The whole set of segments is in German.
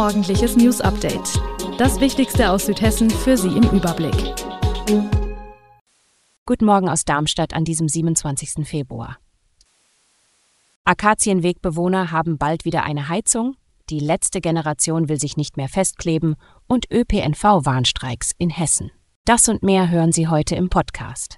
Morgendliches News Update. Das Wichtigste aus Südhessen für Sie im Überblick. Guten Morgen aus Darmstadt an diesem 27. Februar. Akazienwegbewohner haben bald wieder eine Heizung, die letzte Generation will sich nicht mehr festkleben und ÖPNV-Warnstreiks in Hessen. Das und mehr hören Sie heute im Podcast.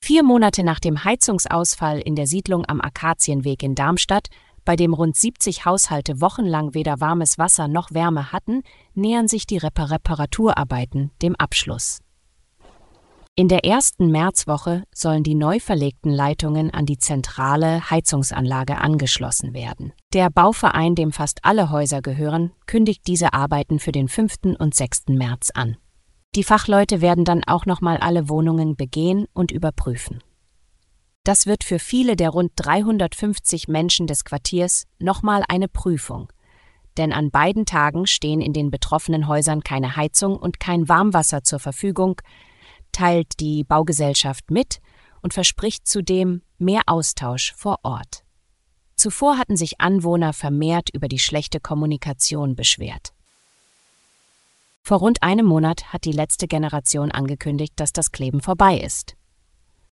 Vier Monate nach dem Heizungsausfall in der Siedlung am Akazienweg in Darmstadt bei dem rund 70 Haushalte wochenlang weder warmes Wasser noch Wärme hatten, nähern sich die Repar Reparaturarbeiten dem Abschluss. In der ersten Märzwoche sollen die neu verlegten Leitungen an die zentrale Heizungsanlage angeschlossen werden. Der Bauverein, dem fast alle Häuser gehören, kündigt diese Arbeiten für den 5. und 6. März an. Die Fachleute werden dann auch nochmal alle Wohnungen begehen und überprüfen. Das wird für viele der rund 350 Menschen des Quartiers nochmal eine Prüfung. Denn an beiden Tagen stehen in den betroffenen Häusern keine Heizung und kein Warmwasser zur Verfügung, teilt die Baugesellschaft mit und verspricht zudem mehr Austausch vor Ort. Zuvor hatten sich Anwohner vermehrt über die schlechte Kommunikation beschwert. Vor rund einem Monat hat die letzte Generation angekündigt, dass das Kleben vorbei ist.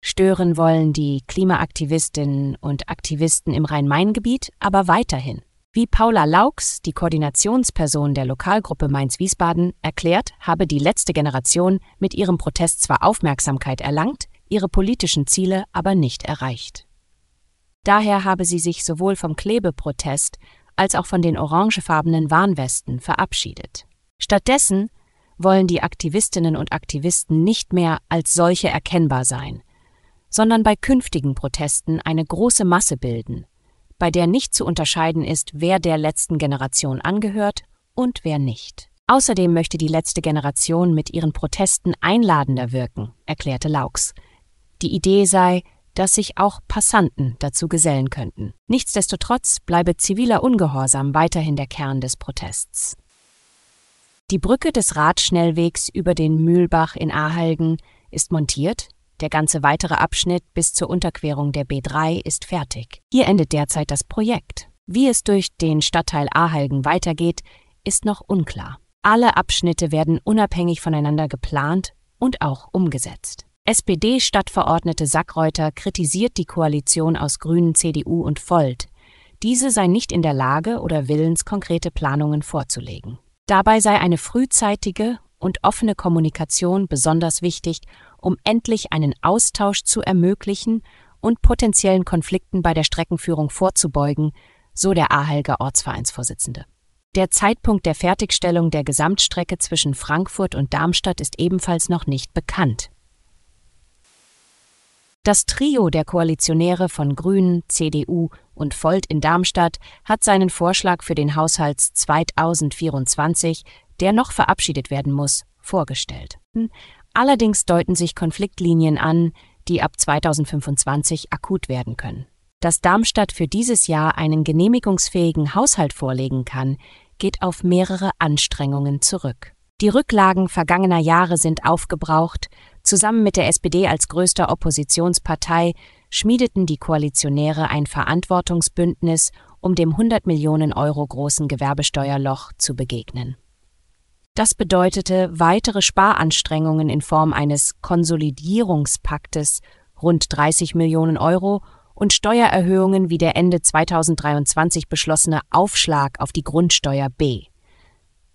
Stören wollen die Klimaaktivistinnen und Aktivisten im Rhein-Main-Gebiet aber weiterhin. Wie Paula Laux, die Koordinationsperson der Lokalgruppe Mainz-Wiesbaden, erklärt, habe die letzte Generation mit ihrem Protest zwar Aufmerksamkeit erlangt, ihre politischen Ziele aber nicht erreicht. Daher habe sie sich sowohl vom Klebeprotest als auch von den orangefarbenen Warnwesten verabschiedet. Stattdessen wollen die Aktivistinnen und Aktivisten nicht mehr als solche erkennbar sein, sondern bei künftigen Protesten eine große Masse bilden, bei der nicht zu unterscheiden ist, wer der letzten Generation angehört und wer nicht. Außerdem möchte die letzte Generation mit ihren Protesten einladender wirken, erklärte Laux. Die Idee sei, dass sich auch Passanten dazu gesellen könnten. Nichtsdestotrotz bleibe ziviler Ungehorsam weiterhin der Kern des Protests. Die Brücke des Radschnellwegs über den Mühlbach in Ahalgen ist montiert, der ganze weitere Abschnitt bis zur Unterquerung der B3 ist fertig. Hier endet derzeit das Projekt. Wie es durch den Stadtteil Ahalgen weitergeht, ist noch unklar. Alle Abschnitte werden unabhängig voneinander geplant und auch umgesetzt. SPD-Stadtverordnete Sackreuter kritisiert die Koalition aus Grünen, CDU und Volt. Diese sei nicht in der Lage oder willens, konkrete Planungen vorzulegen. Dabei sei eine frühzeitige und offene Kommunikation besonders wichtig, um endlich einen Austausch zu ermöglichen und potenziellen Konflikten bei der Streckenführung vorzubeugen, so der Ahelger Ortsvereinsvorsitzende. Der Zeitpunkt der Fertigstellung der Gesamtstrecke zwischen Frankfurt und Darmstadt ist ebenfalls noch nicht bekannt. Das Trio der Koalitionäre von Grünen, CDU und Volt in Darmstadt hat seinen Vorschlag für den Haushalt 2024, der noch verabschiedet werden muss, vorgestellt. Allerdings deuten sich Konfliktlinien an, die ab 2025 akut werden können. Dass Darmstadt für dieses Jahr einen genehmigungsfähigen Haushalt vorlegen kann, geht auf mehrere Anstrengungen zurück. Die Rücklagen vergangener Jahre sind aufgebraucht. Zusammen mit der SPD als größter Oppositionspartei schmiedeten die Koalitionäre ein Verantwortungsbündnis, um dem 100 Millionen Euro großen Gewerbesteuerloch zu begegnen. Das bedeutete weitere Sparanstrengungen in Form eines Konsolidierungspaktes rund 30 Millionen Euro und Steuererhöhungen wie der Ende 2023 beschlossene Aufschlag auf die Grundsteuer B.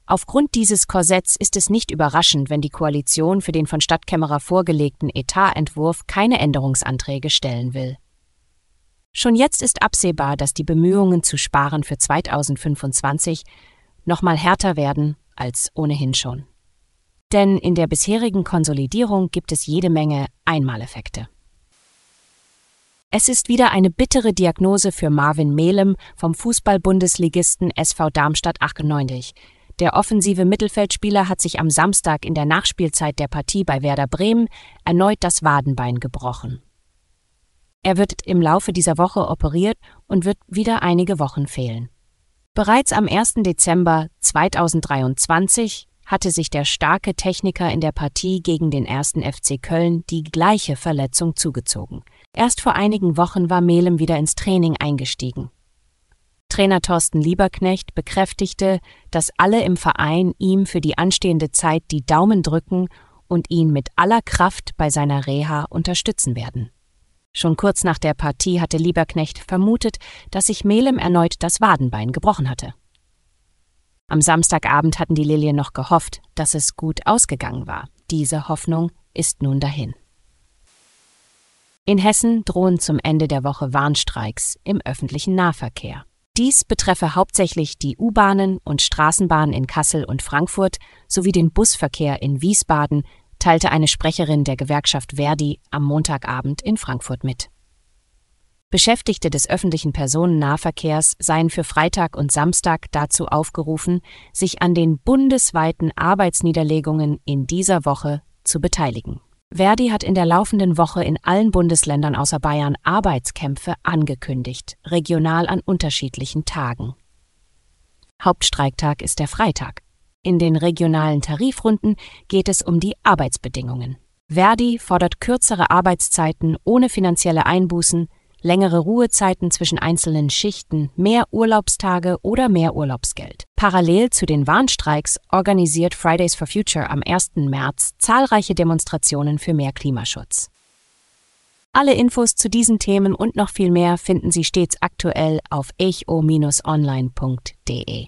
Aufgrund dieses Korsetts ist es nicht überraschend, wenn die Koalition für den von Stadtkämmerer vorgelegten Etatentwurf keine Änderungsanträge stellen will. Schon jetzt ist absehbar, dass die Bemühungen zu sparen für 2025 nochmal härter werden als ohnehin schon. Denn in der bisherigen Konsolidierung gibt es jede Menge Einmaleffekte. Es ist wieder eine bittere Diagnose für Marvin Mehlem vom Fußball-Bundesligisten SV Darmstadt 98, Der offensive Mittelfeldspieler hat sich am Samstag in der Nachspielzeit der Partie bei Werder Bremen erneut das Wadenbein gebrochen. Er wird im Laufe dieser Woche operiert und wird wieder einige Wochen fehlen. Bereits am 1. Dezember 2023 hatte sich der starke Techniker in der Partie gegen den 1. FC Köln die gleiche Verletzung zugezogen. Erst vor einigen Wochen war Melem wieder ins Training eingestiegen. Trainer Thorsten Lieberknecht bekräftigte, dass alle im Verein ihm für die anstehende Zeit die Daumen drücken und ihn mit aller Kraft bei seiner Reha unterstützen werden. Schon kurz nach der Partie hatte Lieberknecht vermutet, dass sich Melem erneut das Wadenbein gebrochen hatte. Am Samstagabend hatten die Lilien noch gehofft, dass es gut ausgegangen war. Diese Hoffnung ist nun dahin. In Hessen drohen zum Ende der Woche Warnstreiks im öffentlichen Nahverkehr. Dies betreffe hauptsächlich die U-Bahnen und Straßenbahnen in Kassel und Frankfurt sowie den Busverkehr in Wiesbaden, teilte eine Sprecherin der Gewerkschaft Verdi am Montagabend in Frankfurt mit. Beschäftigte des öffentlichen Personennahverkehrs seien für Freitag und Samstag dazu aufgerufen, sich an den bundesweiten Arbeitsniederlegungen in dieser Woche zu beteiligen. Verdi hat in der laufenden Woche in allen Bundesländern außer Bayern Arbeitskämpfe angekündigt, regional an unterschiedlichen Tagen. Hauptstreiktag ist der Freitag. In den regionalen Tarifrunden geht es um die Arbeitsbedingungen. Verdi fordert kürzere Arbeitszeiten ohne finanzielle Einbußen, längere Ruhezeiten zwischen einzelnen Schichten, mehr Urlaubstage oder mehr Urlaubsgeld. Parallel zu den Warnstreiks organisiert Fridays for Future am 1. März zahlreiche Demonstrationen für mehr Klimaschutz. Alle Infos zu diesen Themen und noch viel mehr finden Sie stets aktuell auf echo-online.de.